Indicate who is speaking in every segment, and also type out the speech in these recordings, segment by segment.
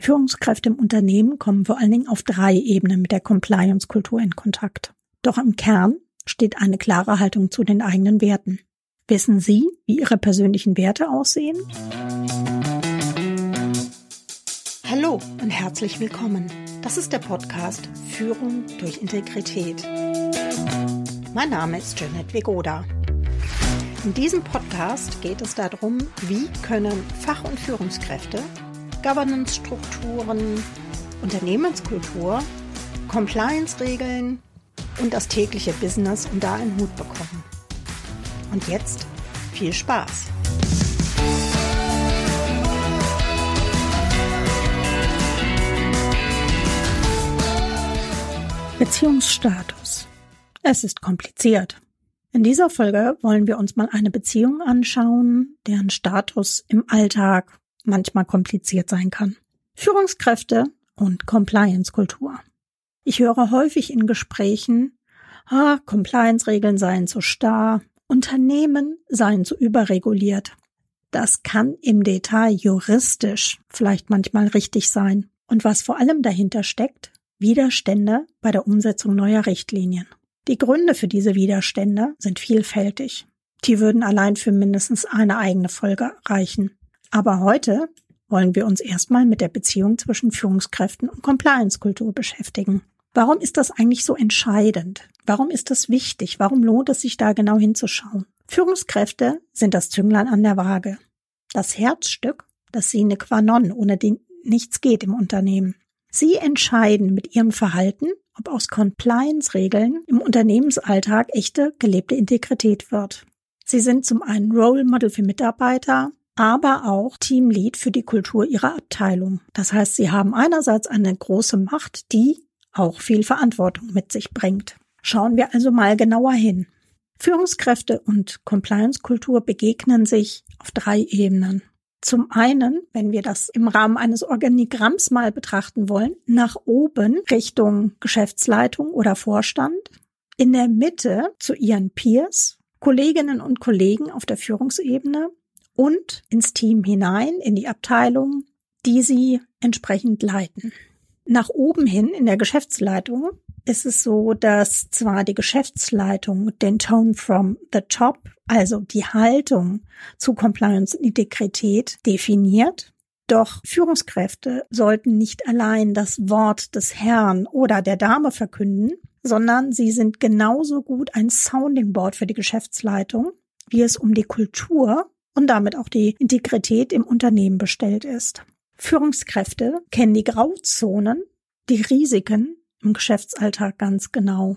Speaker 1: Führungskräfte im Unternehmen kommen vor allen Dingen auf drei Ebenen mit der Compliance-Kultur in Kontakt. Doch im Kern steht eine klare Haltung zu den eigenen Werten. Wissen Sie, wie Ihre persönlichen Werte aussehen? Hallo und herzlich willkommen. Das ist der Podcast Führung durch Integrität. Mein Name ist Janet Vegoda. In diesem Podcast geht es darum, wie können Fach- und Führungskräfte Governance-Strukturen, Unternehmenskultur, Compliance-Regeln und das tägliche Business unter einen Hut bekommen. Und jetzt viel Spaß! Beziehungsstatus. Es ist kompliziert. In dieser Folge wollen wir uns mal eine Beziehung anschauen, deren Status im Alltag manchmal kompliziert sein kann. Führungskräfte und Compliance-Kultur. Ich höre häufig in Gesprächen, ah, Compliance-Regeln seien zu starr, Unternehmen seien zu überreguliert. Das kann im Detail juristisch vielleicht manchmal richtig sein. Und was vor allem dahinter steckt, Widerstände bei der Umsetzung neuer Richtlinien. Die Gründe für diese Widerstände sind vielfältig. Die würden allein für mindestens eine eigene Folge reichen. Aber heute wollen wir uns erstmal mit der Beziehung zwischen Führungskräften und Compliance-Kultur beschäftigen. Warum ist das eigentlich so entscheidend? Warum ist das wichtig? Warum lohnt es sich da genau hinzuschauen? Führungskräfte sind das Zünglein an der Waage. Das Herzstück, das Sine qua non, ohne den nichts geht im Unternehmen. Sie entscheiden mit ihrem Verhalten, ob aus Compliance-Regeln im Unternehmensalltag echte gelebte Integrität wird. Sie sind zum einen Role Model für Mitarbeiter, aber auch Teamlead für die Kultur ihrer Abteilung. Das heißt, sie haben einerseits eine große Macht, die auch viel Verantwortung mit sich bringt. Schauen wir also mal genauer hin. Führungskräfte und Compliance-Kultur begegnen sich auf drei Ebenen. Zum einen, wenn wir das im Rahmen eines Organigramms mal betrachten wollen, nach oben Richtung Geschäftsleitung oder Vorstand, in der Mitte zu ihren Peers, Kolleginnen und Kollegen auf der Führungsebene und ins Team hinein, in die Abteilung, die sie entsprechend leiten. Nach oben hin in der Geschäftsleitung ist es so, dass zwar die Geschäftsleitung den Tone from the top, also die Haltung zu Compliance und Integrität definiert, doch Führungskräfte sollten nicht allein das Wort des Herrn oder der Dame verkünden, sondern sie sind genauso gut ein Sounding Board für die Geschäftsleitung, wie es um die Kultur und damit auch die Integrität im Unternehmen bestellt ist. Führungskräfte kennen die Grauzonen, die Risiken im Geschäftsalltag ganz genau.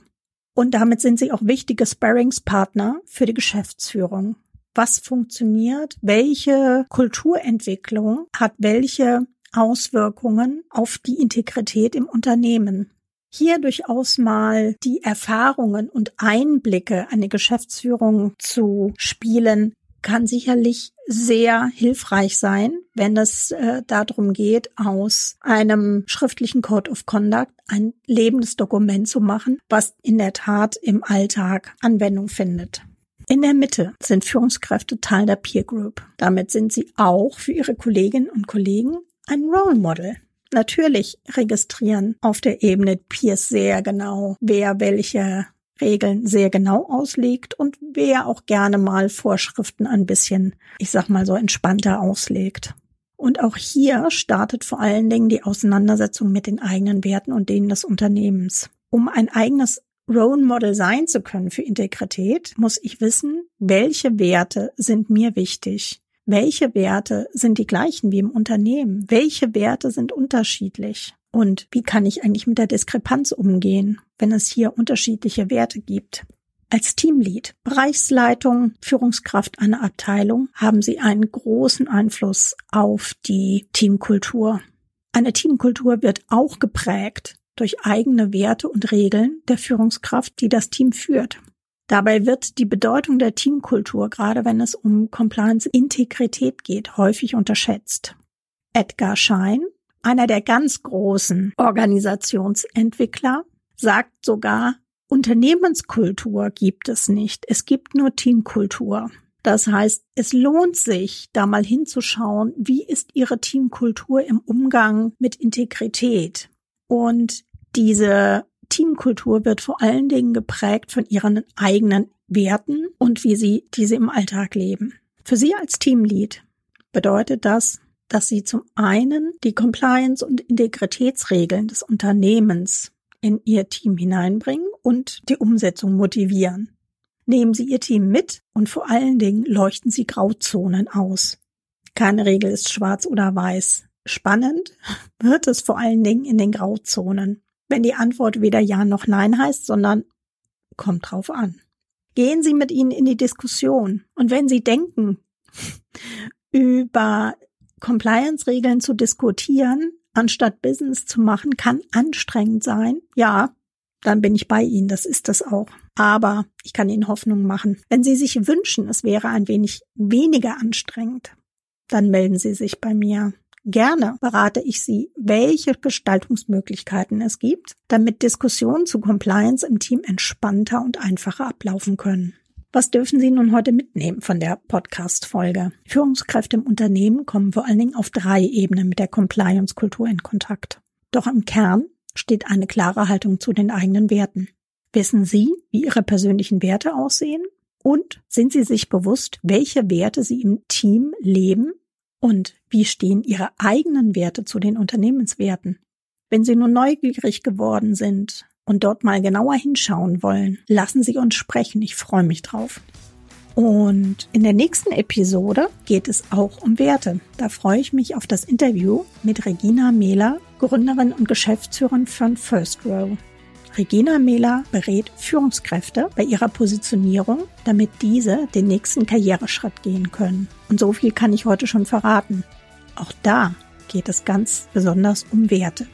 Speaker 1: Und damit sind sie auch wichtige Sparringspartner für die Geschäftsführung. Was funktioniert? Welche Kulturentwicklung hat welche Auswirkungen auf die Integrität im Unternehmen? Hier durchaus mal die Erfahrungen und Einblicke an die Geschäftsführung zu spielen, kann sicherlich sehr hilfreich sein, wenn es äh, darum geht, aus einem schriftlichen Code of Conduct ein lebendes Dokument zu machen, was in der Tat im Alltag Anwendung findet. In der Mitte sind Führungskräfte Teil der Peer Group. Damit sind sie auch für ihre Kolleginnen und Kollegen ein Role Model. Natürlich registrieren auf der Ebene Peers sehr genau, wer welche Regeln sehr genau auslegt und wer auch gerne mal Vorschriften ein bisschen, ich sag mal so entspannter auslegt. Und auch hier startet vor allen Dingen die Auseinandersetzung mit den eigenen Werten und denen des Unternehmens. Um ein eigenes Role Model sein zu können für Integrität, muss ich wissen, welche Werte sind mir wichtig. Welche Werte sind die gleichen wie im Unternehmen? Welche Werte sind unterschiedlich? Und wie kann ich eigentlich mit der Diskrepanz umgehen, wenn es hier unterschiedliche Werte gibt? Als Teamlead, Bereichsleitung, Führungskraft einer Abteilung haben Sie einen großen Einfluss auf die Teamkultur. Eine Teamkultur wird auch geprägt durch eigene Werte und Regeln der Führungskraft, die das Team führt. Dabei wird die Bedeutung der Teamkultur, gerade wenn es um Compliance-Integrität geht, häufig unterschätzt. Edgar Schein, einer der ganz großen Organisationsentwickler, sagt sogar, Unternehmenskultur gibt es nicht. Es gibt nur Teamkultur. Das heißt, es lohnt sich, da mal hinzuschauen, wie ist Ihre Teamkultur im Umgang mit Integrität. Und diese Teamkultur wird vor allen Dingen geprägt von Ihren eigenen Werten und wie Sie diese im Alltag leben. Für Sie als Teamlead bedeutet das, dass Sie zum einen die Compliance- und Integritätsregeln des Unternehmens in Ihr Team hineinbringen und die Umsetzung motivieren. Nehmen Sie Ihr Team mit und vor allen Dingen leuchten Sie Grauzonen aus. Keine Regel ist schwarz oder weiß. Spannend wird es vor allen Dingen in den Grauzonen. Wenn die Antwort weder Ja noch Nein heißt, sondern kommt drauf an. Gehen Sie mit ihnen in die Diskussion. Und wenn Sie denken, über Compliance-Regeln zu diskutieren, anstatt Business zu machen, kann anstrengend sein. Ja, dann bin ich bei Ihnen, das ist das auch. Aber ich kann Ihnen Hoffnung machen. Wenn Sie sich wünschen, es wäre ein wenig weniger anstrengend, dann melden Sie sich bei mir. Gerne berate ich Sie, welche Gestaltungsmöglichkeiten es gibt, damit Diskussionen zu Compliance im Team entspannter und einfacher ablaufen können. Was dürfen Sie nun heute mitnehmen von der Podcast-Folge? Führungskräfte im Unternehmen kommen vor allen Dingen auf drei Ebenen mit der Compliance-Kultur in Kontakt. Doch im Kern steht eine klare Haltung zu den eigenen Werten. Wissen Sie, wie Ihre persönlichen Werte aussehen? Und sind Sie sich bewusst, welche Werte Sie im Team leben und wie stehen Ihre eigenen Werte zu den Unternehmenswerten? Wenn Sie nun neugierig geworden sind und dort mal genauer hinschauen wollen, lassen Sie uns sprechen. Ich freue mich drauf. Und in der nächsten Episode geht es auch um Werte. Da freue ich mich auf das Interview mit Regina Mehler, Gründerin und Geschäftsführerin von First Row. Regina Mehler berät Führungskräfte bei ihrer Positionierung, damit diese den nächsten Karriereschritt gehen können. Und so viel kann ich heute schon verraten. Auch da geht es ganz besonders um Werte.